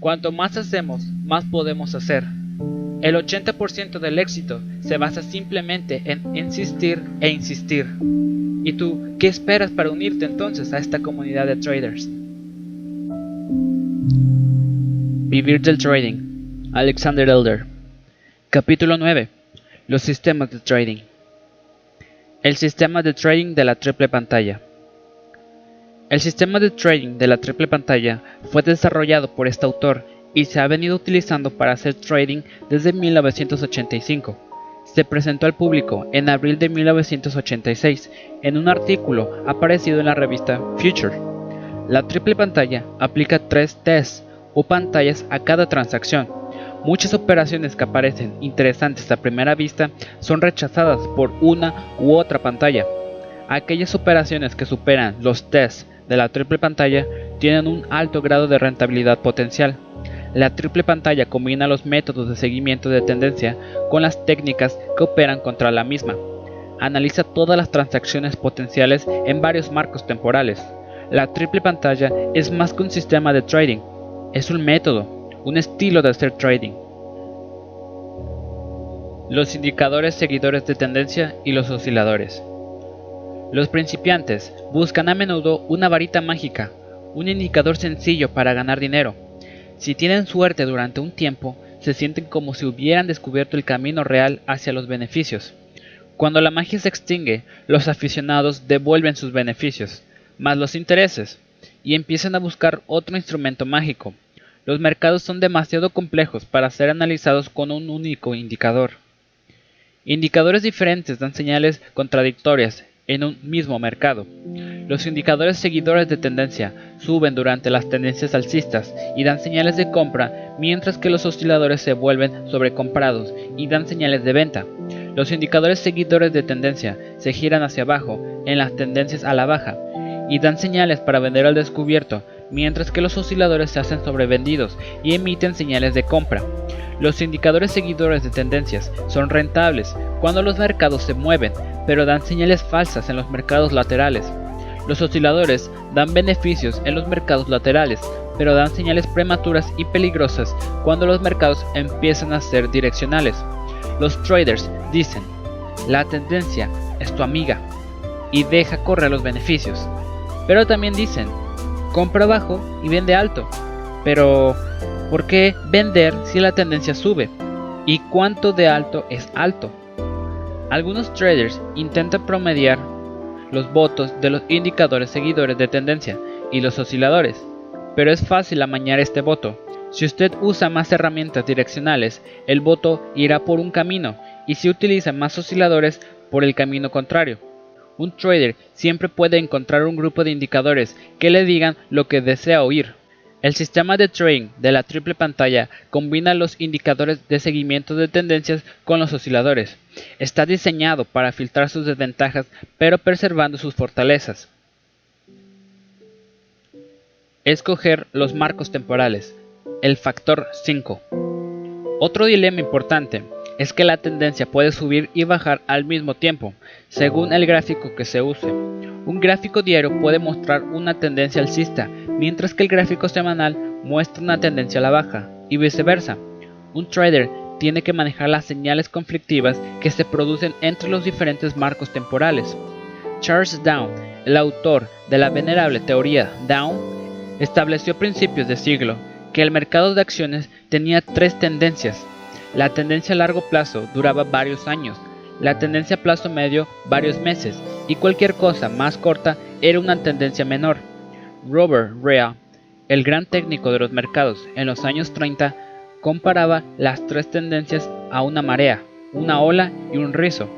Cuanto más hacemos, más podemos hacer. El 80% del éxito se basa simplemente en insistir e insistir. ¿Y tú qué esperas para unirte entonces a esta comunidad de traders? Vivir del trading. Alexander Elder. Capítulo 9. Los sistemas de trading. El sistema de trading de la triple pantalla. El sistema de trading de la triple pantalla fue desarrollado por este autor y se ha venido utilizando para hacer trading desde 1985. Se presentó al público en abril de 1986 en un artículo aparecido en la revista Future. La triple pantalla aplica tres tests o pantallas a cada transacción. Muchas operaciones que aparecen interesantes a primera vista son rechazadas por una u otra pantalla. Aquellas operaciones que superan los tests de la triple pantalla tienen un alto grado de rentabilidad potencial. La triple pantalla combina los métodos de seguimiento de tendencia con las técnicas que operan contra la misma. Analiza todas las transacciones potenciales en varios marcos temporales. La triple pantalla es más que un sistema de trading, es un método, un estilo de hacer trading. Los indicadores seguidores de tendencia y los osciladores. Los principiantes buscan a menudo una varita mágica, un indicador sencillo para ganar dinero. Si tienen suerte durante un tiempo, se sienten como si hubieran descubierto el camino real hacia los beneficios. Cuando la magia se extingue, los aficionados devuelven sus beneficios, más los intereses, y empiezan a buscar otro instrumento mágico. Los mercados son demasiado complejos para ser analizados con un único indicador. Indicadores diferentes dan señales contradictorias en un mismo mercado. Los indicadores seguidores de tendencia suben durante las tendencias alcistas y dan señales de compra, mientras que los osciladores se vuelven sobrecomprados y dan señales de venta. Los indicadores seguidores de tendencia se giran hacia abajo en las tendencias a la baja y dan señales para vender al descubierto, mientras que los osciladores se hacen sobrevendidos y emiten señales de compra. Los indicadores seguidores de tendencias son rentables cuando los mercados se mueven, pero dan señales falsas en los mercados laterales. Los osciladores dan beneficios en los mercados laterales, pero dan señales prematuras y peligrosas cuando los mercados empiezan a ser direccionales. Los traders dicen, la tendencia es tu amiga y deja correr los beneficios. Pero también dicen, compra bajo y vende alto. Pero ¿Por qué vender si la tendencia sube? ¿Y cuánto de alto es alto? Algunos traders intentan promediar los votos de los indicadores seguidores de tendencia y los osciladores, pero es fácil amañar este voto. Si usted usa más herramientas direccionales, el voto irá por un camino y si utiliza más osciladores, por el camino contrario. Un trader siempre puede encontrar un grupo de indicadores que le digan lo que desea oír. El sistema de trading de la triple pantalla combina los indicadores de seguimiento de tendencias con los osciladores. Está diseñado para filtrar sus desventajas pero preservando sus fortalezas. Escoger los marcos temporales. El factor 5. Otro dilema importante es que la tendencia puede subir y bajar al mismo tiempo, según el gráfico que se use. Un gráfico diario puede mostrar una tendencia alcista, mientras que el gráfico semanal muestra una tendencia a la baja, y viceversa. Un trader tiene que manejar las señales conflictivas que se producen entre los diferentes marcos temporales. Charles Down, el autor de la venerable teoría Down, estableció a principios de siglo que el mercado de acciones tenía tres tendencias. La tendencia a largo plazo duraba varios años, la tendencia a plazo medio varios meses y cualquier cosa más corta era una tendencia menor. Robert Rea, el gran técnico de los mercados en los años 30, comparaba las tres tendencias a una marea, una ola y un rizo.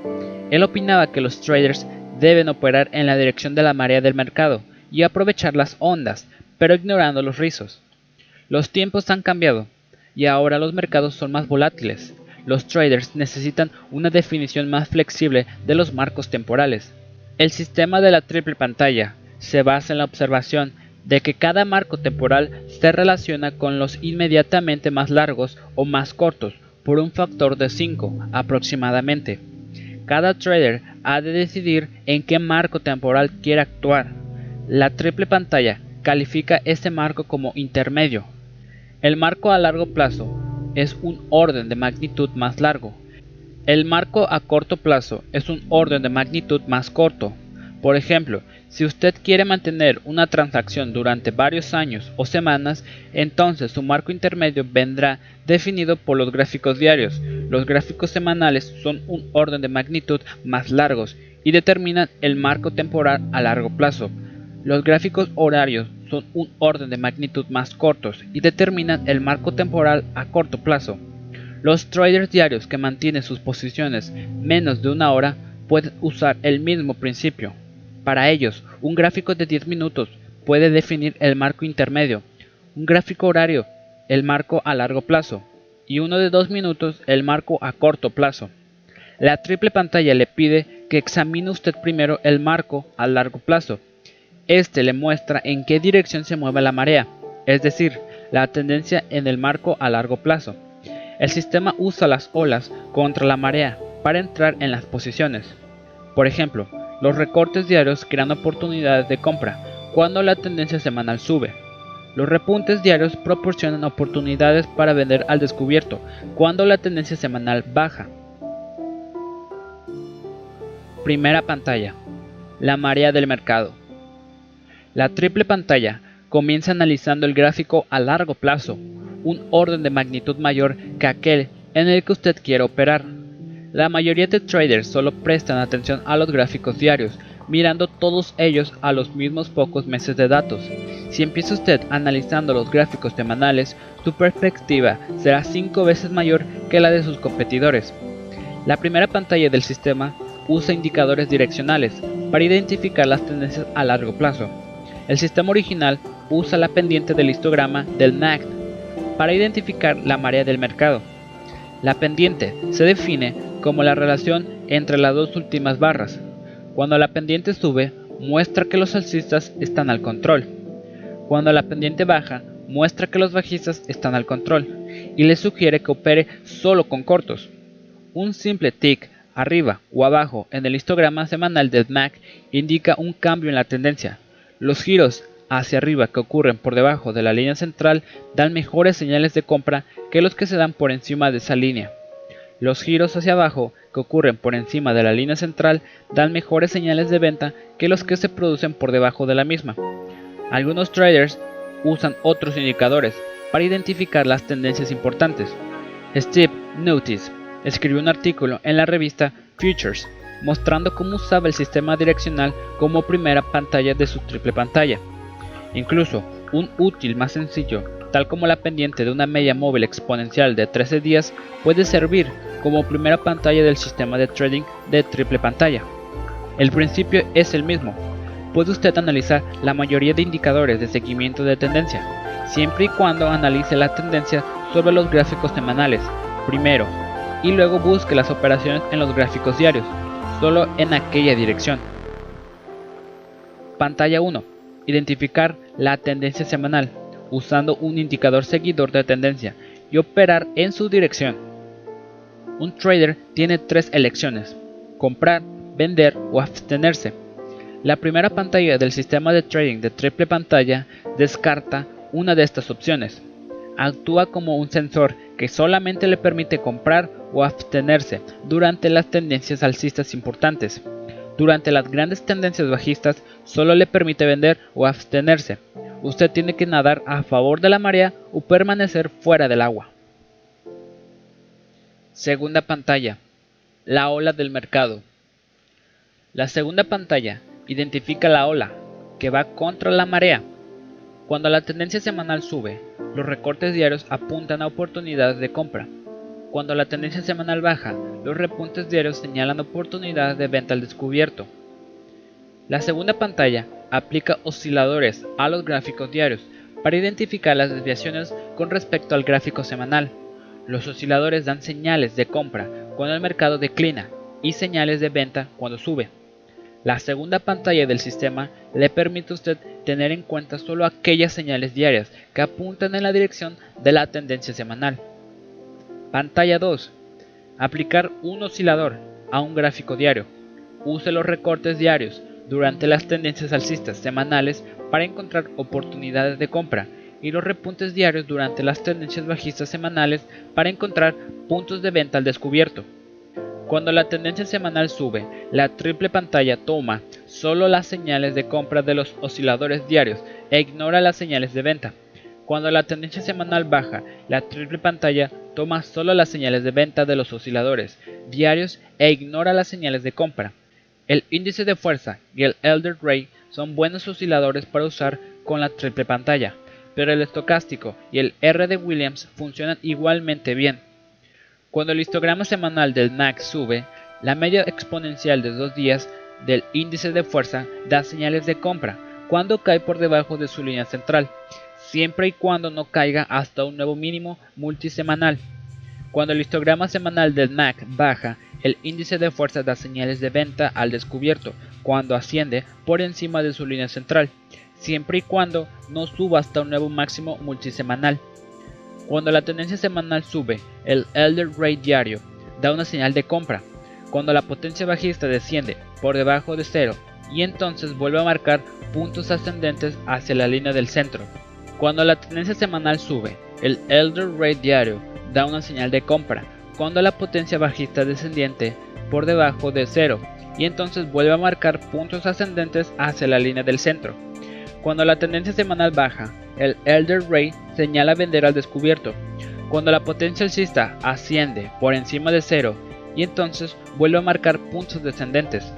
Él opinaba que los traders deben operar en la dirección de la marea del mercado y aprovechar las ondas, pero ignorando los rizos. Los tiempos han cambiado y ahora los mercados son más volátiles. Los traders necesitan una definición más flexible de los marcos temporales. El sistema de la triple pantalla se basa en la observación de que cada marco temporal se relaciona con los inmediatamente más largos o más cortos por un factor de 5 aproximadamente. Cada trader ha de decidir en qué marco temporal quiere actuar. La triple pantalla califica este marco como intermedio. El marco a largo plazo es un orden de magnitud más largo. El marco a corto plazo es un orden de magnitud más corto. Por ejemplo, si usted quiere mantener una transacción durante varios años o semanas, entonces su marco intermedio vendrá definido por los gráficos diarios. Los gráficos semanales son un orden de magnitud más largos y determinan el marco temporal a largo plazo. Los gráficos horarios son un orden de magnitud más cortos y determinan el marco temporal a corto plazo. Los traders diarios que mantienen sus posiciones menos de una hora pueden usar el mismo principio. Para ellos, un gráfico de 10 minutos puede definir el marco intermedio, un gráfico horario el marco a largo plazo y uno de 2 minutos el marco a corto plazo. La triple pantalla le pide que examine usted primero el marco a largo plazo. Este le muestra en qué dirección se mueve la marea, es decir, la tendencia en el marco a largo plazo. El sistema usa las olas contra la marea para entrar en las posiciones. Por ejemplo, los recortes diarios crean oportunidades de compra cuando la tendencia semanal sube. Los repuntes diarios proporcionan oportunidades para vender al descubierto cuando la tendencia semanal baja. Primera pantalla. La marea del mercado. La triple pantalla comienza analizando el gráfico a largo plazo, un orden de magnitud mayor que aquel en el que usted quiere operar. La mayoría de traders solo prestan atención a los gráficos diarios, mirando todos ellos a los mismos pocos meses de datos. Si empieza usted analizando los gráficos semanales, su perspectiva será 5 veces mayor que la de sus competidores. La primera pantalla del sistema usa indicadores direccionales para identificar las tendencias a largo plazo. El sistema original usa la pendiente del histograma del NACD para identificar la marea del mercado. La pendiente se define como la relación entre las dos últimas barras. Cuando la pendiente sube, muestra que los alcistas están al control. Cuando la pendiente baja, muestra que los bajistas están al control y le sugiere que opere solo con cortos. Un simple tick arriba o abajo en el histograma semanal del MAC indica un cambio en la tendencia. Los giros hacia arriba que ocurren por debajo de la línea central dan mejores señales de compra que los que se dan por encima de esa línea. Los giros hacia abajo que ocurren por encima de la línea central dan mejores señales de venta que los que se producen por debajo de la misma. Algunos traders usan otros indicadores para identificar las tendencias importantes. Steve Notice escribió un artículo en la revista Futures mostrando cómo usaba el sistema direccional como primera pantalla de su triple pantalla. Incluso un útil más sencillo tal como la pendiente de una media móvil exponencial de 13 días, puede servir como primera pantalla del sistema de trading de triple pantalla. El principio es el mismo. Puede usted analizar la mayoría de indicadores de seguimiento de tendencia, siempre y cuando analice la tendencia sobre los gráficos semanales, primero, y luego busque las operaciones en los gráficos diarios, solo en aquella dirección. Pantalla 1. Identificar la tendencia semanal usando un indicador seguidor de tendencia y operar en su dirección. Un trader tiene tres elecciones, comprar, vender o abstenerse. La primera pantalla del sistema de trading de triple pantalla descarta una de estas opciones. Actúa como un sensor que solamente le permite comprar o abstenerse durante las tendencias alcistas importantes. Durante las grandes tendencias bajistas solo le permite vender o abstenerse usted tiene que nadar a favor de la marea o permanecer fuera del agua. Segunda pantalla. La ola del mercado. La segunda pantalla identifica la ola que va contra la marea. Cuando la tendencia semanal sube, los recortes diarios apuntan a oportunidades de compra. Cuando la tendencia semanal baja, los repuntes diarios señalan oportunidades de venta al descubierto. La segunda pantalla aplica osciladores a los gráficos diarios para identificar las desviaciones con respecto al gráfico semanal. Los osciladores dan señales de compra cuando el mercado declina y señales de venta cuando sube. La segunda pantalla del sistema le permite a usted tener en cuenta solo aquellas señales diarias que apuntan en la dirección de la tendencia semanal. Pantalla 2. Aplicar un oscilador a un gráfico diario. Use los recortes diarios durante las tendencias alcistas semanales para encontrar oportunidades de compra y los repuntes diarios durante las tendencias bajistas semanales para encontrar puntos de venta al descubierto. Cuando la tendencia semanal sube, la triple pantalla toma solo las señales de compra de los osciladores diarios e ignora las señales de venta. Cuando la tendencia semanal baja, la triple pantalla toma solo las señales de venta de los osciladores diarios e ignora las señales de compra. El índice de fuerza y el Elder Ray son buenos osciladores para usar con la triple pantalla, pero el estocástico y el R de Williams funcionan igualmente bien. Cuando el histograma semanal del MAC sube, la media exponencial de dos días del índice de fuerza da señales de compra cuando cae por debajo de su línea central, siempre y cuando no caiga hasta un nuevo mínimo multisemanal. Cuando el histograma semanal del MAC baja, el índice de fuerza da señales de venta al descubierto cuando asciende por encima de su línea central, siempre y cuando no suba hasta un nuevo máximo multisemanal. Cuando la tendencia semanal sube, el Elder Ray diario da una señal de compra. Cuando la potencia bajista desciende por debajo de cero y entonces vuelve a marcar puntos ascendentes hacia la línea del centro. Cuando la tendencia semanal sube, el Elder Ray diario da una señal de compra. Cuando la potencia bajista descendiente por debajo de cero y entonces vuelve a marcar puntos ascendentes hacia la línea del centro. Cuando la tendencia semanal baja, el Elder Ray señala vender al descubierto. Cuando la potencia alcista asciende por encima de cero y entonces vuelve a marcar puntos descendentes.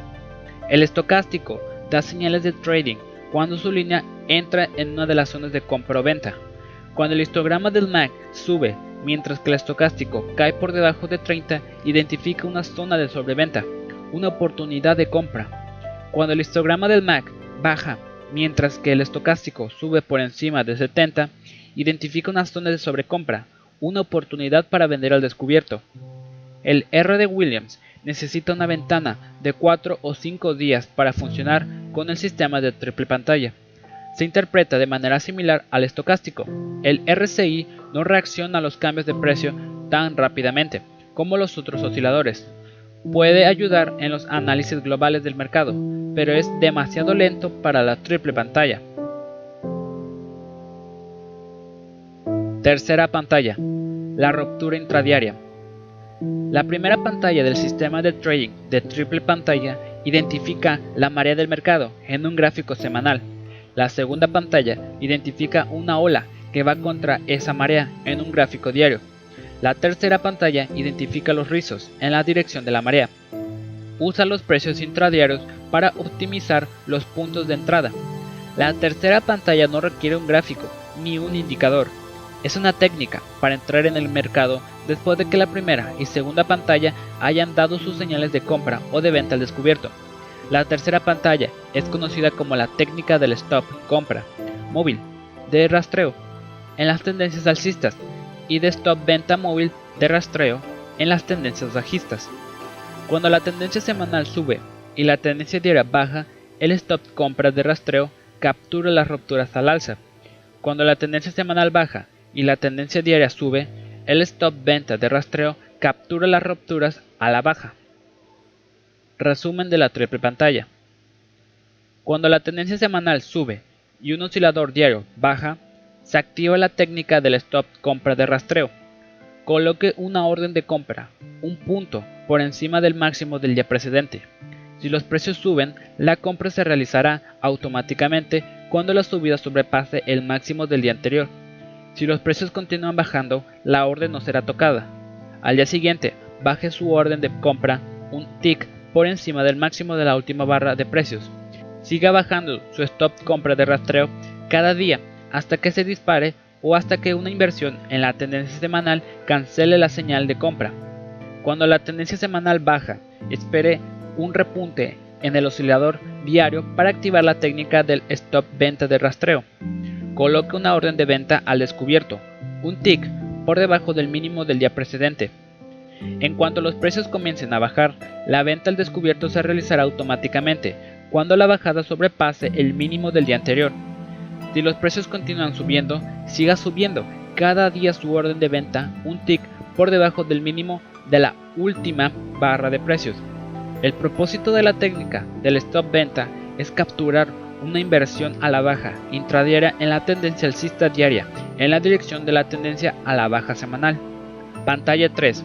El estocástico da señales de trading cuando su línea entra en una de las zonas de compra o venta. Cuando el histograma del MAC sube mientras que el estocástico cae por debajo de 30, identifica una zona de sobreventa, una oportunidad de compra. Cuando el histograma del MAC baja mientras que el estocástico sube por encima de 70, identifica una zona de sobrecompra, una oportunidad para vender al descubierto. El R de Williams necesita una ventana de 4 o 5 días para funcionar con el sistema de triple pantalla. Se interpreta de manera similar al estocástico. El RCI no reacciona a los cambios de precio tan rápidamente como los otros osciladores. Puede ayudar en los análisis globales del mercado, pero es demasiado lento para la triple pantalla. Tercera pantalla, la ruptura intradiaria. La primera pantalla del sistema de trading de triple pantalla identifica la marea del mercado en un gráfico semanal. La segunda pantalla identifica una ola que va contra esa marea en un gráfico diario. La tercera pantalla identifica los rizos en la dirección de la marea. Usa los precios intradiarios para optimizar los puntos de entrada. La tercera pantalla no requiere un gráfico ni un indicador. Es una técnica para entrar en el mercado después de que la primera y segunda pantalla hayan dado sus señales de compra o de venta al descubierto. La tercera pantalla es conocida como la técnica del stop compra móvil de rastreo en las tendencias alcistas y de stop venta móvil de rastreo en las tendencias bajistas. Cuando la tendencia semanal sube y la tendencia diaria baja, el stop compra de rastreo captura las rupturas al alza. Cuando la tendencia semanal baja y la tendencia diaria sube, el stop venta de rastreo captura las rupturas a la baja. Resumen de la triple pantalla. Cuando la tendencia semanal sube y un oscilador diario baja, se activa la técnica del stop compra de rastreo. Coloque una orden de compra, un punto, por encima del máximo del día precedente. Si los precios suben, la compra se realizará automáticamente cuando la subida sobrepase el máximo del día anterior. Si los precios continúan bajando, la orden no será tocada. Al día siguiente, baje su orden de compra un tick por encima del máximo de la última barra de precios. Siga bajando su stop compra de rastreo cada día hasta que se dispare o hasta que una inversión en la tendencia semanal cancele la señal de compra. Cuando la tendencia semanal baja, espere un repunte en el oscilador diario para activar la técnica del stop venta de rastreo. Coloque una orden de venta al descubierto, un tick por debajo del mínimo del día precedente. En cuanto los precios comiencen a bajar, la venta al descubierto se realizará automáticamente cuando la bajada sobrepase el mínimo del día anterior. Si los precios continúan subiendo, siga subiendo cada día su orden de venta un tick por debajo del mínimo de la última barra de precios. El propósito de la técnica del stop venta es capturar una inversión a la baja intradiaria en la tendencia alcista diaria en la dirección de la tendencia a la baja semanal. Pantalla 3.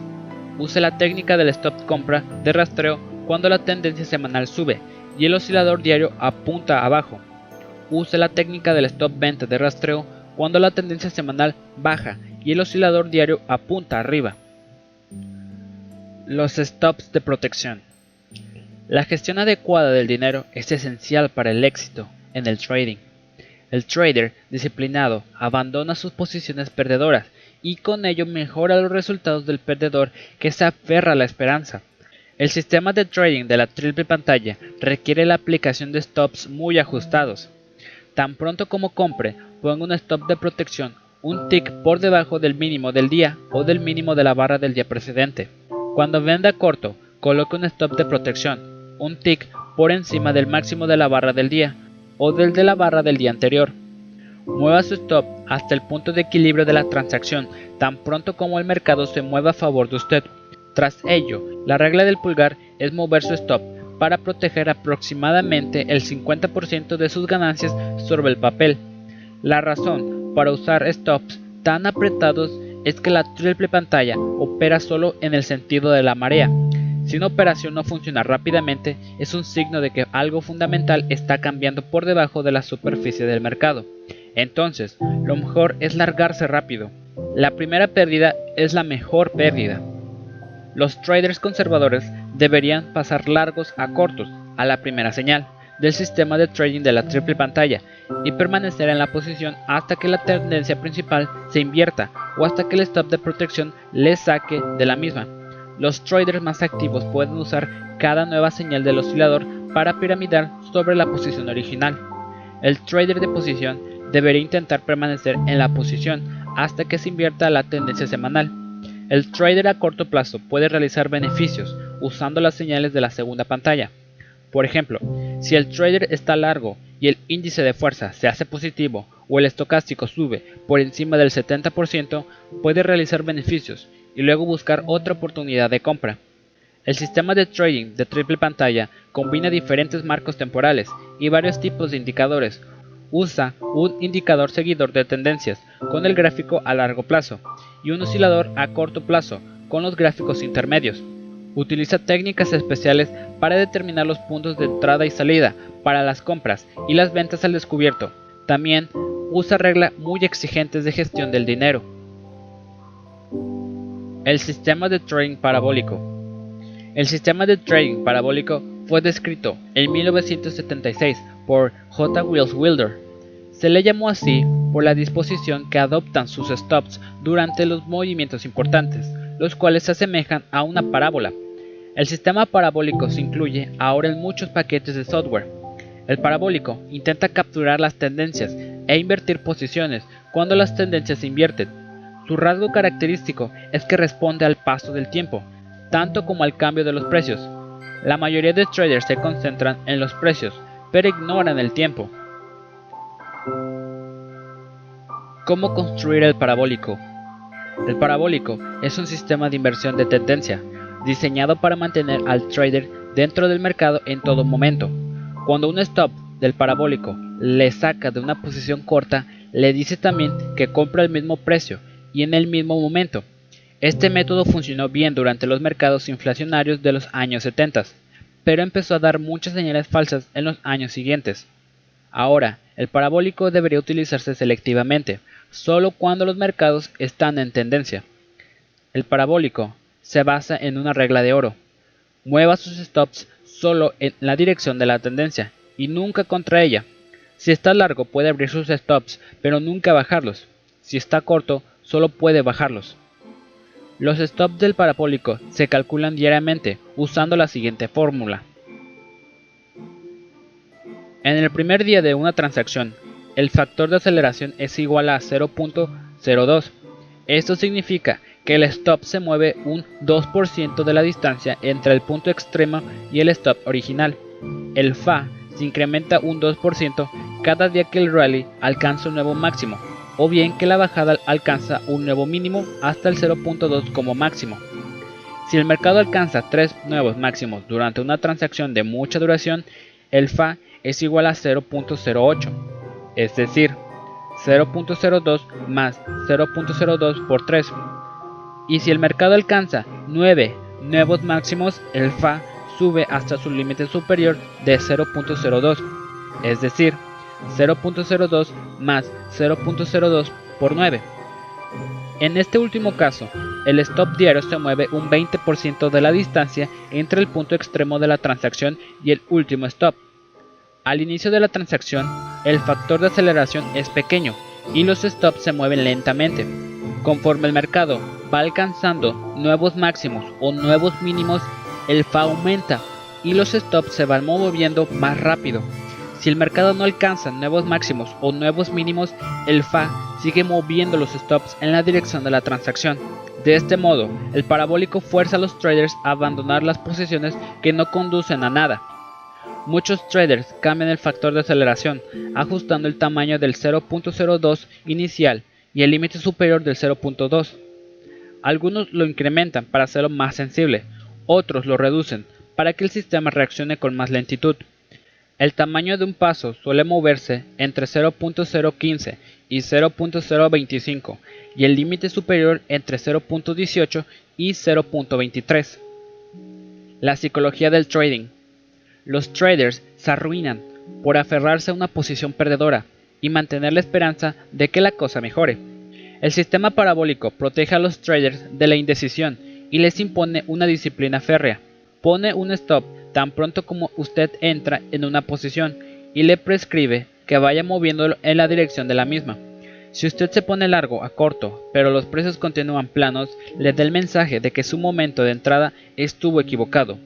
Use la técnica del stop compra de rastreo cuando la tendencia semanal sube y el oscilador diario apunta abajo. Use la técnica del stop venta de rastreo cuando la tendencia semanal baja y el oscilador diario apunta arriba. Los stops de protección. La gestión adecuada del dinero es esencial para el éxito en el trading. El trader disciplinado abandona sus posiciones perdedoras y con ello mejora los resultados del perdedor que se aferra a la esperanza. El sistema de trading de la triple pantalla requiere la aplicación de stops muy ajustados. Tan pronto como compre, ponga un stop de protección un tick por debajo del mínimo del día o del mínimo de la barra del día precedente. Cuando venda corto, coloque un stop de protección un tick por encima del máximo de la barra del día o del de la barra del día anterior. Mueva su stop hasta el punto de equilibrio de la transacción tan pronto como el mercado se mueva a favor de usted. Tras ello, la regla del pulgar es mover su stop para proteger aproximadamente el 50% de sus ganancias sobre el papel. La razón para usar stops tan apretados es que la triple pantalla opera solo en el sentido de la marea, si una operación no funciona rápidamente, es un signo de que algo fundamental está cambiando por debajo de la superficie del mercado. Entonces, lo mejor es largarse rápido. La primera pérdida es la mejor pérdida. Los traders conservadores deberían pasar largos a cortos a la primera señal del sistema de trading de la triple pantalla y permanecer en la posición hasta que la tendencia principal se invierta o hasta que el stop de protección le saque de la misma. Los traders más activos pueden usar cada nueva señal del oscilador para piramidar sobre la posición original. El trader de posición debería intentar permanecer en la posición hasta que se invierta la tendencia semanal. El trader a corto plazo puede realizar beneficios usando las señales de la segunda pantalla. Por ejemplo, si el trader está largo y el índice de fuerza se hace positivo o el estocástico sube por encima del 70%, puede realizar beneficios y luego buscar otra oportunidad de compra. El sistema de trading de triple pantalla combina diferentes marcos temporales y varios tipos de indicadores. Usa un indicador seguidor de tendencias con el gráfico a largo plazo y un oscilador a corto plazo con los gráficos intermedios. Utiliza técnicas especiales para determinar los puntos de entrada y salida para las compras y las ventas al descubierto. También usa reglas muy exigentes de gestión del dinero el sistema de trading parabólico. El sistema de trading parabólico fue descrito en 1976 por J. Wills Wilder. Se le llamó así por la disposición que adoptan sus stops durante los movimientos importantes, los cuales se asemejan a una parábola. El sistema parabólico se incluye ahora en muchos paquetes de software. El parabólico intenta capturar las tendencias e invertir posiciones cuando las tendencias se invierten su rasgo característico es que responde al paso del tiempo, tanto como al cambio de los precios. La mayoría de traders se concentran en los precios, pero ignoran el tiempo. ¿Cómo construir el parabólico? El parabólico es un sistema de inversión de tendencia, diseñado para mantener al trader dentro del mercado en todo momento. Cuando un stop del parabólico le saca de una posición corta, le dice también que compra el mismo precio y en el mismo momento. Este método funcionó bien durante los mercados inflacionarios de los años 70, pero empezó a dar muchas señales falsas en los años siguientes. Ahora, el parabólico debería utilizarse selectivamente, solo cuando los mercados están en tendencia. El parabólico se basa en una regla de oro. Mueva sus stops solo en la dirección de la tendencia y nunca contra ella. Si está largo puede abrir sus stops, pero nunca bajarlos. Si está corto, solo puede bajarlos. Los stops del parabólico se calculan diariamente usando la siguiente fórmula. En el primer día de una transacción, el factor de aceleración es igual a 0.02. Esto significa que el stop se mueve un 2% de la distancia entre el punto extremo y el stop original. El FA se incrementa un 2% cada día que el rally alcanza un nuevo máximo o bien que la bajada alcanza un nuevo mínimo hasta el 0.2 como máximo. Si el mercado alcanza tres nuevos máximos durante una transacción de mucha duración, el FA es igual a 0.08, es decir, 0.02 más 0.02 por 3. Y si el mercado alcanza 9 nuevos máximos, el FA sube hasta su límite superior de 0.02, es decir, 0.02 más 0.02 por 9. En este último caso, el stop diario se mueve un 20% de la distancia entre el punto extremo de la transacción y el último stop. Al inicio de la transacción, el factor de aceleración es pequeño y los stops se mueven lentamente. Conforme el mercado va alcanzando nuevos máximos o nuevos mínimos, el FA aumenta y los stops se van moviendo más rápido. Si el mercado no alcanza nuevos máximos o nuevos mínimos, el FA sigue moviendo los stops en la dirección de la transacción. De este modo, el parabólico fuerza a los traders a abandonar las posiciones que no conducen a nada. Muchos traders cambian el factor de aceleración, ajustando el tamaño del 0.02 inicial y el límite superior del 0.2. Algunos lo incrementan para hacerlo más sensible, otros lo reducen para que el sistema reaccione con más lentitud. El tamaño de un paso suele moverse entre 0.015 y 0.025 y el límite superior entre 0.18 y 0.23. La psicología del trading. Los traders se arruinan por aferrarse a una posición perdedora y mantener la esperanza de que la cosa mejore. El sistema parabólico protege a los traders de la indecisión y les impone una disciplina férrea. Pone un stop tan pronto como usted entra en una posición y le prescribe que vaya moviéndolo en la dirección de la misma. Si usted se pone largo a corto, pero los precios continúan planos, le da el mensaje de que su momento de entrada estuvo equivocado.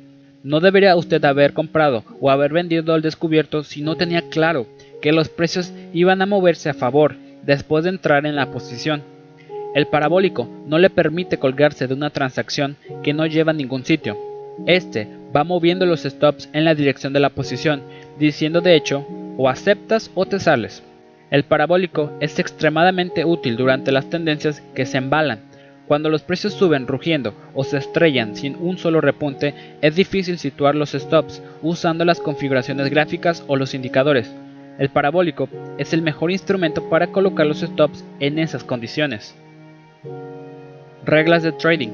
No debería usted haber comprado o haber vendido al descubierto si no tenía claro que los precios iban a moverse a favor después de entrar en la posición. El parabólico no le permite colgarse de una transacción que no lleva a ningún sitio. Este va moviendo los stops en la dirección de la posición, diciendo de hecho, o aceptas o te sales. El parabólico es extremadamente útil durante las tendencias que se embalan. Cuando los precios suben rugiendo o se estrellan sin un solo repunte, es difícil situar los stops usando las configuraciones gráficas o los indicadores. El parabólico es el mejor instrumento para colocar los stops en esas condiciones. Reglas de trading.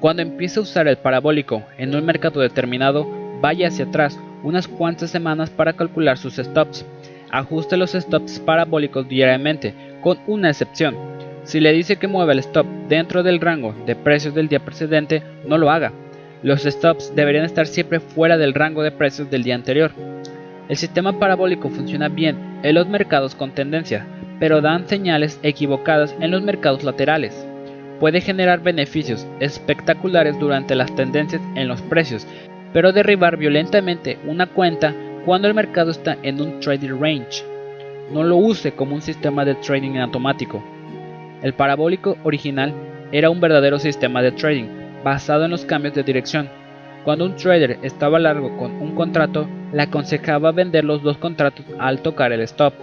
Cuando empiece a usar el parabólico en un mercado determinado, vaya hacia atrás unas cuantas semanas para calcular sus stops. Ajuste los stops parabólicos diariamente, con una excepción. Si le dice que mueva el stop dentro del rango de precios del día precedente, no lo haga. Los stops deberían estar siempre fuera del rango de precios del día anterior. El sistema parabólico funciona bien en los mercados con tendencia, pero dan señales equivocadas en los mercados laterales puede generar beneficios espectaculares durante las tendencias en los precios, pero derribar violentamente una cuenta cuando el mercado está en un trading range. No lo use como un sistema de trading automático. El parabólico original era un verdadero sistema de trading basado en los cambios de dirección. Cuando un trader estaba largo con un contrato, le aconsejaba vender los dos contratos al tocar el stop,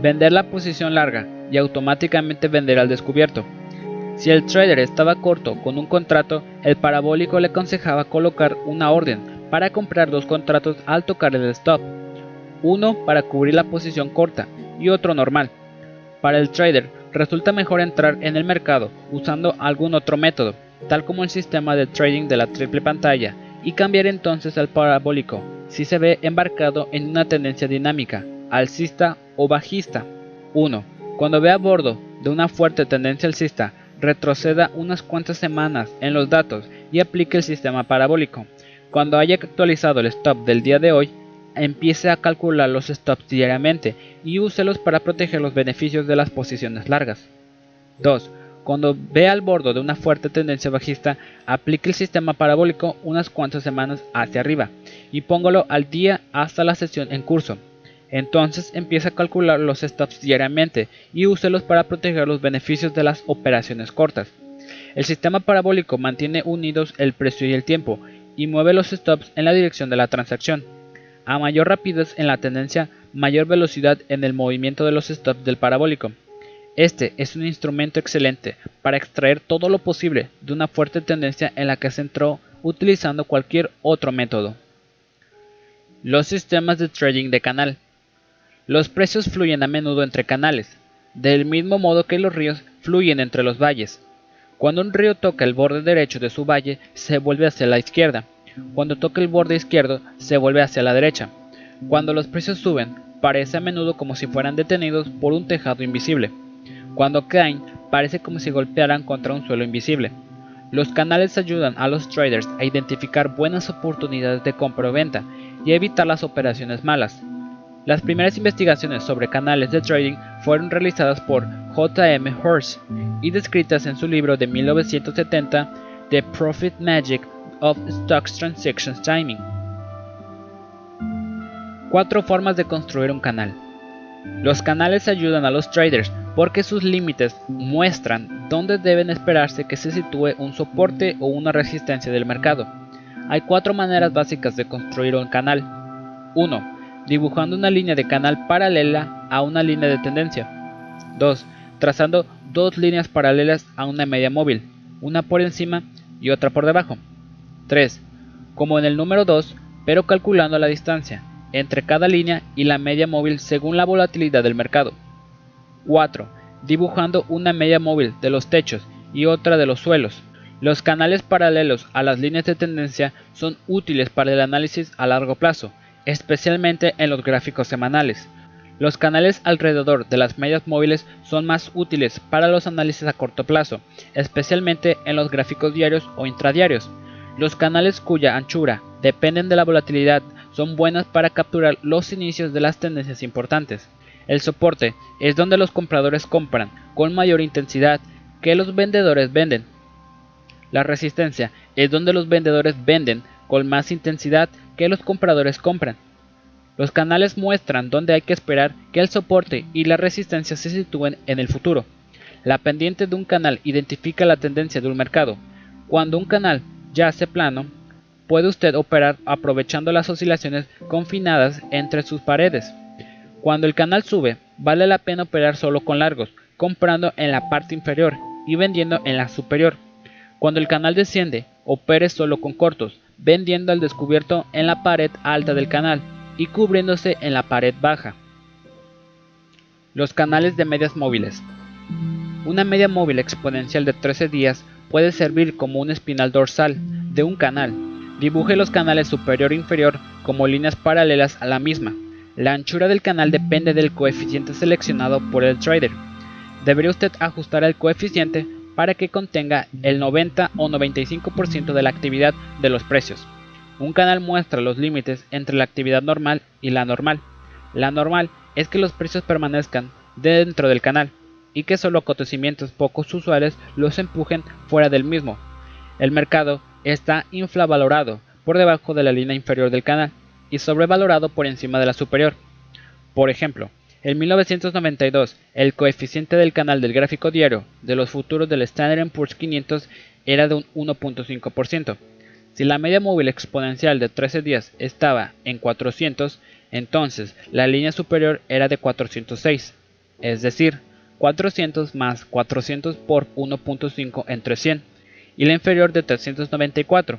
vender la posición larga y automáticamente vender al descubierto. Si el trader estaba corto con un contrato, el parabólico le aconsejaba colocar una orden para comprar dos contratos al tocar el stop, uno para cubrir la posición corta y otro normal. Para el trader resulta mejor entrar en el mercado usando algún otro método, tal como el sistema de trading de la triple pantalla, y cambiar entonces al parabólico si se ve embarcado en una tendencia dinámica, alcista o bajista. 1. Cuando ve a bordo de una fuerte tendencia alcista, retroceda unas cuantas semanas en los datos y aplique el sistema parabólico. Cuando haya actualizado el stop del día de hoy, empiece a calcular los stops diariamente y úselos para proteger los beneficios de las posiciones largas. 2. Cuando vea al borde de una fuerte tendencia bajista, aplique el sistema parabólico unas cuantas semanas hacia arriba y póngalo al día hasta la sesión en curso. Entonces empieza a calcular los stops diariamente y úselos para proteger los beneficios de las operaciones cortas. El sistema parabólico mantiene unidos el precio y el tiempo y mueve los stops en la dirección de la transacción. A mayor rapidez en la tendencia, mayor velocidad en el movimiento de los stops del parabólico. Este es un instrumento excelente para extraer todo lo posible de una fuerte tendencia en la que se entró utilizando cualquier otro método. Los sistemas de trading de canal. Los precios fluyen a menudo entre canales, del mismo modo que los ríos fluyen entre los valles. Cuando un río toca el borde derecho de su valle, se vuelve hacia la izquierda. Cuando toca el borde izquierdo, se vuelve hacia la derecha. Cuando los precios suben, parece a menudo como si fueran detenidos por un tejado invisible. Cuando caen, parece como si golpearan contra un suelo invisible. Los canales ayudan a los traders a identificar buenas oportunidades de compra o venta y evitar las operaciones malas. Las primeras investigaciones sobre canales de trading fueron realizadas por J.M. Horse y descritas en su libro de 1970 The Profit Magic of Stocks Transactions Timing. Cuatro formas de construir un canal. Los canales ayudan a los traders porque sus límites muestran dónde deben esperarse que se sitúe un soporte o una resistencia del mercado. Hay cuatro maneras básicas de construir un canal. 1 dibujando una línea de canal paralela a una línea de tendencia. 2. Trazando dos líneas paralelas a una media móvil, una por encima y otra por debajo. 3. Como en el número 2, pero calculando la distancia entre cada línea y la media móvil según la volatilidad del mercado. 4. Dibujando una media móvil de los techos y otra de los suelos. Los canales paralelos a las líneas de tendencia son útiles para el análisis a largo plazo, especialmente en los gráficos semanales. Los canales alrededor de las medias móviles son más útiles para los análisis a corto plazo, especialmente en los gráficos diarios o intradiarios. Los canales cuya anchura dependen de la volatilidad son buenas para capturar los inicios de las tendencias importantes. El soporte es donde los compradores compran con mayor intensidad que los vendedores venden. La resistencia es donde los vendedores venden con más intensidad que los compradores compran. Los canales muestran dónde hay que esperar que el soporte y la resistencia se sitúen en el futuro. La pendiente de un canal identifica la tendencia de un mercado. Cuando un canal yace plano, puede usted operar aprovechando las oscilaciones confinadas entre sus paredes. Cuando el canal sube, vale la pena operar solo con largos, comprando en la parte inferior y vendiendo en la superior. Cuando el canal desciende, opere solo con cortos, vendiendo al descubierto en la pared alta del canal y cubriéndose en la pared baja. Los canales de medias móviles. Una media móvil exponencial de 13 días puede servir como un espinal dorsal de un canal. Dibuje los canales superior e inferior como líneas paralelas a la misma. La anchura del canal depende del coeficiente seleccionado por el trader. Debería usted ajustar el coeficiente para que contenga el 90 o 95% de la actividad de los precios. Un canal muestra los límites entre la actividad normal y la normal. La normal es que los precios permanezcan dentro del canal y que solo acontecimientos poco usuales los empujen fuera del mismo. El mercado está infravalorado por debajo de la línea inferior del canal y sobrevalorado por encima de la superior. Por ejemplo, en 1992, el coeficiente del canal del gráfico diario de los futuros del Standard Poor's 500 era de un 1.5%. Si la media móvil exponencial de 13 días estaba en 400, entonces la línea superior era de 406, es decir, 400 más 400 por 1.5 entre 100, y la inferior de 394.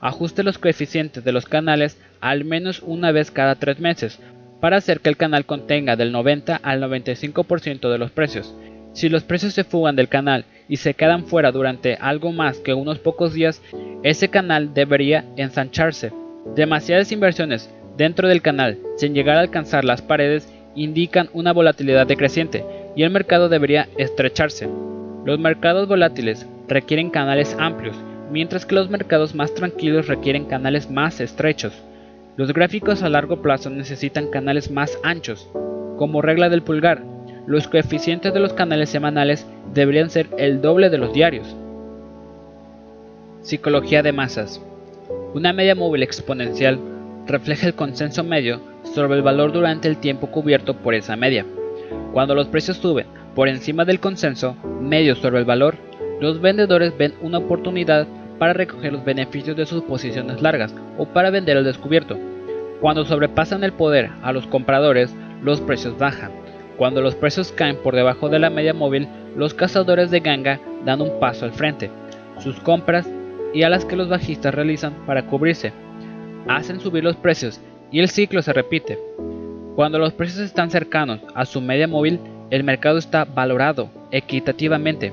Ajuste los coeficientes de los canales al menos una vez cada tres meses para hacer que el canal contenga del 90 al 95% de los precios. Si los precios se fugan del canal y se quedan fuera durante algo más que unos pocos días, ese canal debería ensancharse. Demasiadas inversiones dentro del canal sin llegar a alcanzar las paredes indican una volatilidad decreciente y el mercado debería estrecharse. Los mercados volátiles requieren canales amplios, mientras que los mercados más tranquilos requieren canales más estrechos. Los gráficos a largo plazo necesitan canales más anchos. Como regla del pulgar, los coeficientes de los canales semanales deberían ser el doble de los diarios. Psicología de masas. Una media móvil exponencial refleja el consenso medio sobre el valor durante el tiempo cubierto por esa media. Cuando los precios suben por encima del consenso medio sobre el valor, los vendedores ven una oportunidad para recoger los beneficios de sus posiciones largas o para vender al descubierto. Cuando sobrepasan el poder a los compradores, los precios bajan. Cuando los precios caen por debajo de la media móvil, los cazadores de ganga dan un paso al frente, sus compras y a las que los bajistas realizan para cubrirse. hacen subir los precios y el ciclo se repite. Cuando los precios están cercanos a su media móvil, el mercado está valorado equitativamente.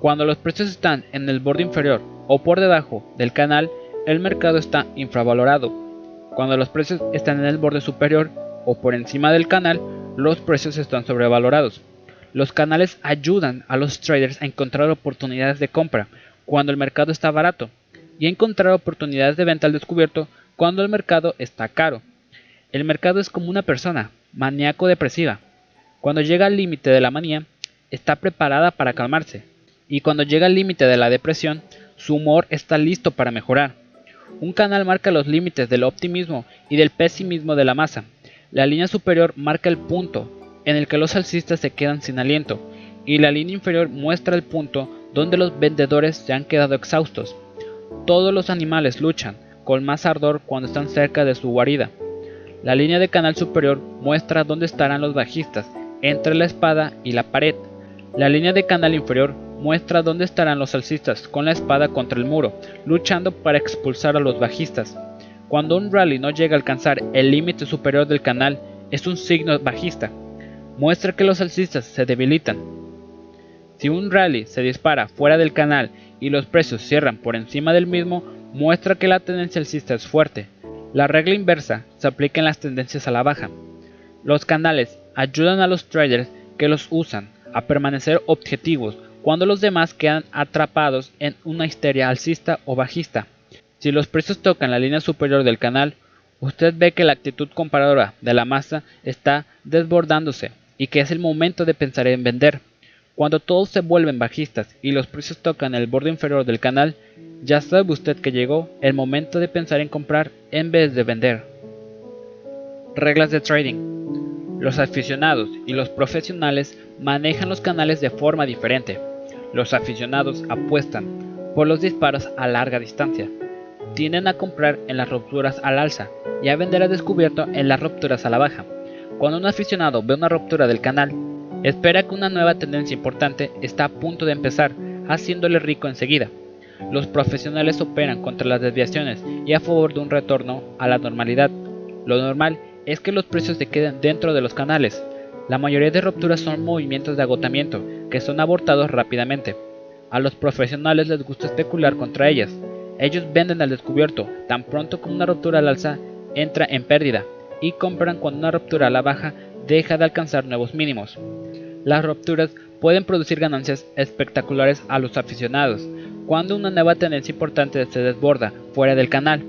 Cuando los precios están en el borde inferior o por debajo del canal, el mercado está infravalorado. Cuando los precios están en el borde superior o por encima del canal, los precios están sobrevalorados. Los canales ayudan a los traders a encontrar oportunidades de compra cuando el mercado está barato y encontrar oportunidades de venta al descubierto cuando el mercado está caro. El mercado es como una persona, maníaco-depresiva. Cuando llega al límite de la manía, está preparada para calmarse, y cuando llega al límite de la depresión, su humor está listo para mejorar. Un canal marca los límites del optimismo y del pesimismo de la masa. La línea superior marca el punto en el que los alcistas se quedan sin aliento, y la línea inferior muestra el punto donde los vendedores se han quedado exhaustos. Todos los animales luchan con más ardor cuando están cerca de su guarida. La línea de canal superior muestra dónde estarán los bajistas, entre la espada y la pared. La línea de canal inferior muestra dónde estarán los alcistas con la espada contra el muro, luchando para expulsar a los bajistas. Cuando un rally no llega a alcanzar el límite superior del canal, es un signo bajista. Muestra que los alcistas se debilitan. Si un rally se dispara fuera del canal y los precios cierran por encima del mismo, muestra que la tendencia alcista es fuerte. La regla inversa se aplica en las tendencias a la baja. Los canales ayudan a los traders que los usan a permanecer objetivos cuando los demás quedan atrapados en una histeria alcista o bajista. Si los precios tocan la línea superior del canal, usted ve que la actitud comparadora de la masa está desbordándose y que es el momento de pensar en vender. Cuando todos se vuelven bajistas y los precios tocan el borde inferior del canal, ya sabe usted que llegó el momento de pensar en comprar en vez de vender. Reglas de trading. Los aficionados y los profesionales manejan los canales de forma diferente. Los aficionados apuestan por los disparos a larga distancia. Tienden a comprar en las rupturas al alza y a vender a descubierto en las rupturas a la baja. Cuando un aficionado ve una ruptura del canal, Espera que una nueva tendencia importante está a punto de empezar, haciéndole rico enseguida. Los profesionales operan contra las desviaciones y a favor de un retorno a la normalidad. Lo normal es que los precios se queden dentro de los canales. La mayoría de rupturas son movimientos de agotamiento que son abortados rápidamente. A los profesionales les gusta especular contra ellas. Ellos venden al descubierto tan pronto como una ruptura al alza entra en pérdida y compran cuando una ruptura a la baja deja de alcanzar nuevos mínimos. Las rupturas pueden producir ganancias espectaculares a los aficionados cuando una nueva tendencia importante se desborda fuera del canal.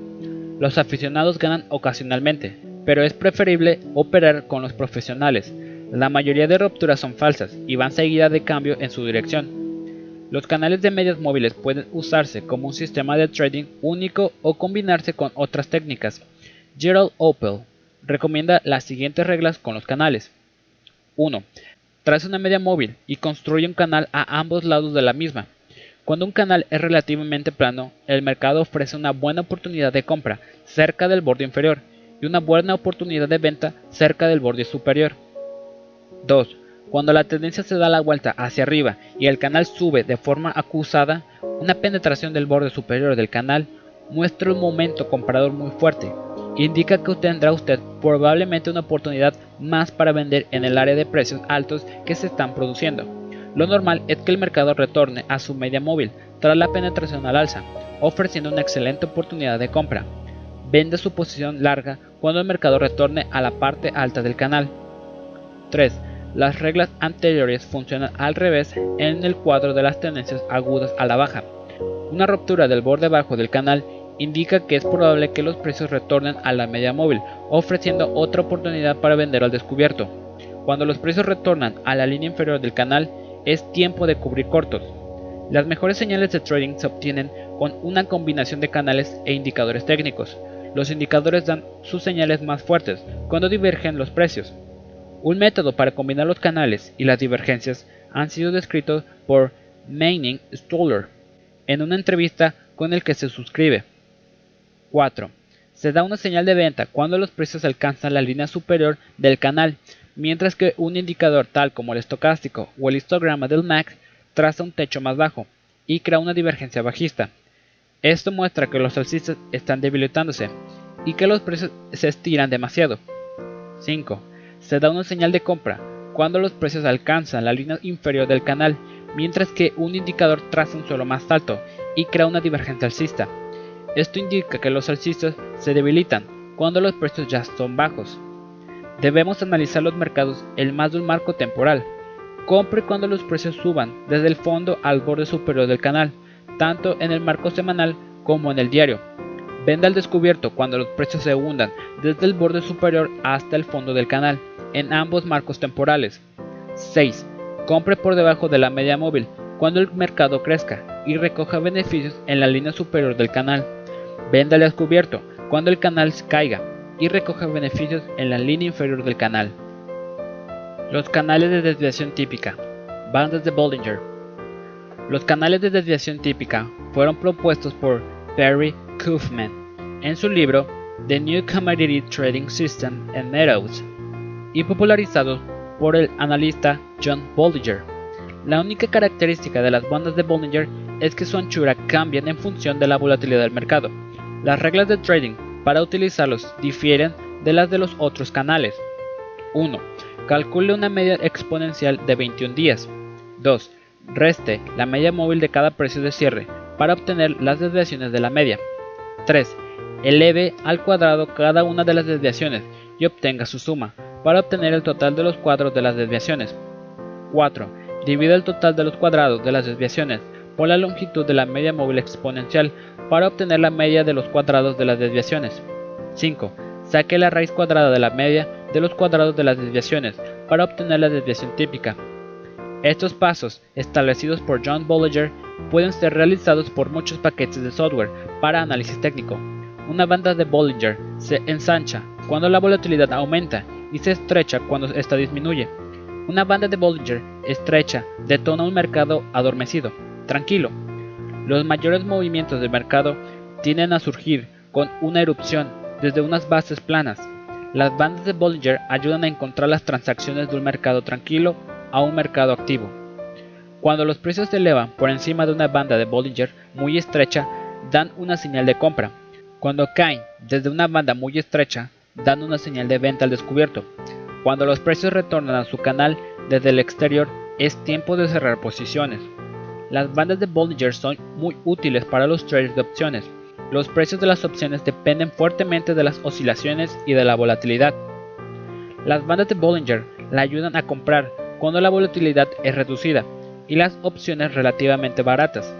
Los aficionados ganan ocasionalmente, pero es preferible operar con los profesionales. La mayoría de rupturas son falsas y van seguidas de cambio en su dirección. Los canales de medias móviles pueden usarse como un sistema de trading único o combinarse con otras técnicas. Gerald Opel recomienda las siguientes reglas con los canales. 1. Traza una media móvil y construye un canal a ambos lados de la misma. Cuando un canal es relativamente plano, el mercado ofrece una buena oportunidad de compra cerca del borde inferior y una buena oportunidad de venta cerca del borde superior. 2. Cuando la tendencia se da la vuelta hacia arriba y el canal sube de forma acusada, una penetración del borde superior del canal muestra un momento comprador muy fuerte indica que tendrá usted probablemente una oportunidad más para vender en el área de precios altos que se están produciendo. Lo normal es que el mercado retorne a su media móvil tras la penetración al alza, ofreciendo una excelente oportunidad de compra. Vende su posición larga cuando el mercado retorne a la parte alta del canal. 3. Las reglas anteriores funcionan al revés en el cuadro de las tendencias agudas a la baja. Una ruptura del borde bajo del canal indica que es probable que los precios retornen a la media móvil, ofreciendo otra oportunidad para vender al descubierto. Cuando los precios retornan a la línea inferior del canal, es tiempo de cubrir cortos. Las mejores señales de trading se obtienen con una combinación de canales e indicadores técnicos. Los indicadores dan sus señales más fuertes cuando divergen los precios. Un método para combinar los canales y las divergencias han sido descritos por Manning Stoller en una entrevista con el que se suscribe. 4. Se da una señal de venta cuando los precios alcanzan la línea superior del canal, mientras que un indicador tal como el estocástico o el histograma del MAC traza un techo más bajo y crea una divergencia bajista. Esto muestra que los alcistas están debilitándose y que los precios se estiran demasiado. 5. Se da una señal de compra cuando los precios alcanzan la línea inferior del canal, mientras que un indicador traza un suelo más alto y crea una divergencia alcista. Esto indica que los alcistas se debilitan cuando los precios ya son bajos. Debemos analizar los mercados en más de un marco temporal. Compre cuando los precios suban desde el fondo al borde superior del canal, tanto en el marco semanal como en el diario. Venda al descubierto cuando los precios se hundan desde el borde superior hasta el fondo del canal, en ambos marcos temporales. 6. Compre por debajo de la media móvil cuando el mercado crezca y recoja beneficios en la línea superior del canal. Venda al descubierto cuando el canal caiga y recoja beneficios en la línea inferior del canal. Los canales de desviación típica. Bandas de Bollinger. Los canales de desviación típica fueron propuestos por Perry Kaufman en su libro The New Commodity Trading System and Methods y popularizados por el analista John Bollinger. La única característica de las bandas de Bollinger es que su anchura cambia en función de la volatilidad del mercado. Las reglas de trading para utilizarlos difieren de las de los otros canales. 1. Calcule una media exponencial de 21 días. 2. Reste la media móvil de cada precio de cierre para obtener las desviaciones de la media. 3. Eleve al cuadrado cada una de las desviaciones y obtenga su suma para obtener el total de los cuadros de las desviaciones. 4. Divide el total de los cuadrados de las desviaciones por la longitud de la media móvil exponencial para obtener la media de los cuadrados de las desviaciones. 5. Saque la raíz cuadrada de la media de los cuadrados de las desviaciones para obtener la desviación típica. Estos pasos, establecidos por John Bollinger, pueden ser realizados por muchos paquetes de software para análisis técnico. Una banda de Bollinger se ensancha cuando la volatilidad aumenta y se estrecha cuando esta disminuye. Una banda de Bollinger estrecha detona un mercado adormecido, tranquilo. Los mayores movimientos del mercado tienden a surgir con una erupción desde unas bases planas. Las bandas de Bollinger ayudan a encontrar las transacciones de un mercado tranquilo a un mercado activo. Cuando los precios se elevan por encima de una banda de Bollinger muy estrecha, dan una señal de compra. Cuando caen desde una banda muy estrecha, dan una señal de venta al descubierto. Cuando los precios retornan a su canal desde el exterior, es tiempo de cerrar posiciones. Las bandas de Bollinger son muy útiles para los traders de opciones. Los precios de las opciones dependen fuertemente de las oscilaciones y de la volatilidad. Las bandas de Bollinger la ayudan a comprar cuando la volatilidad es reducida y las opciones relativamente baratas.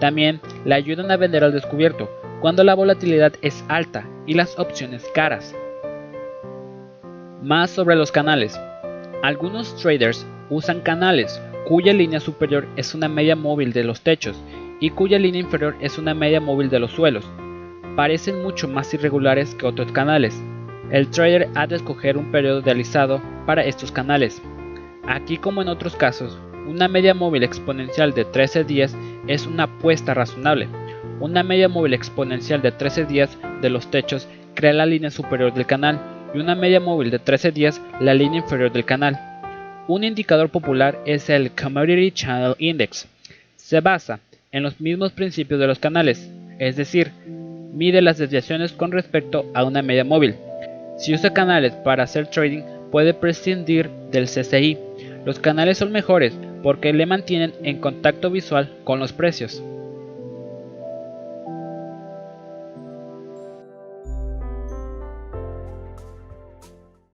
También le ayudan a vender al descubierto cuando la volatilidad es alta y las opciones caras. Más sobre los canales. Algunos traders usan canales cuya línea superior es una media móvil de los techos y cuya línea inferior es una media móvil de los suelos. Parecen mucho más irregulares que otros canales. El trader ha de escoger un periodo de alisado para estos canales. Aquí como en otros casos, una media móvil exponencial de 13 días es una apuesta razonable. Una media móvil exponencial de 13 días de los techos crea la línea superior del canal y una media móvil de 13 días la línea inferior del canal. Un indicador popular es el Commodity Channel Index. Se basa en los mismos principios de los canales, es decir, mide las desviaciones con respecto a una media móvil. Si usa canales para hacer trading, puede prescindir del CCI. Los canales son mejores porque le mantienen en contacto visual con los precios.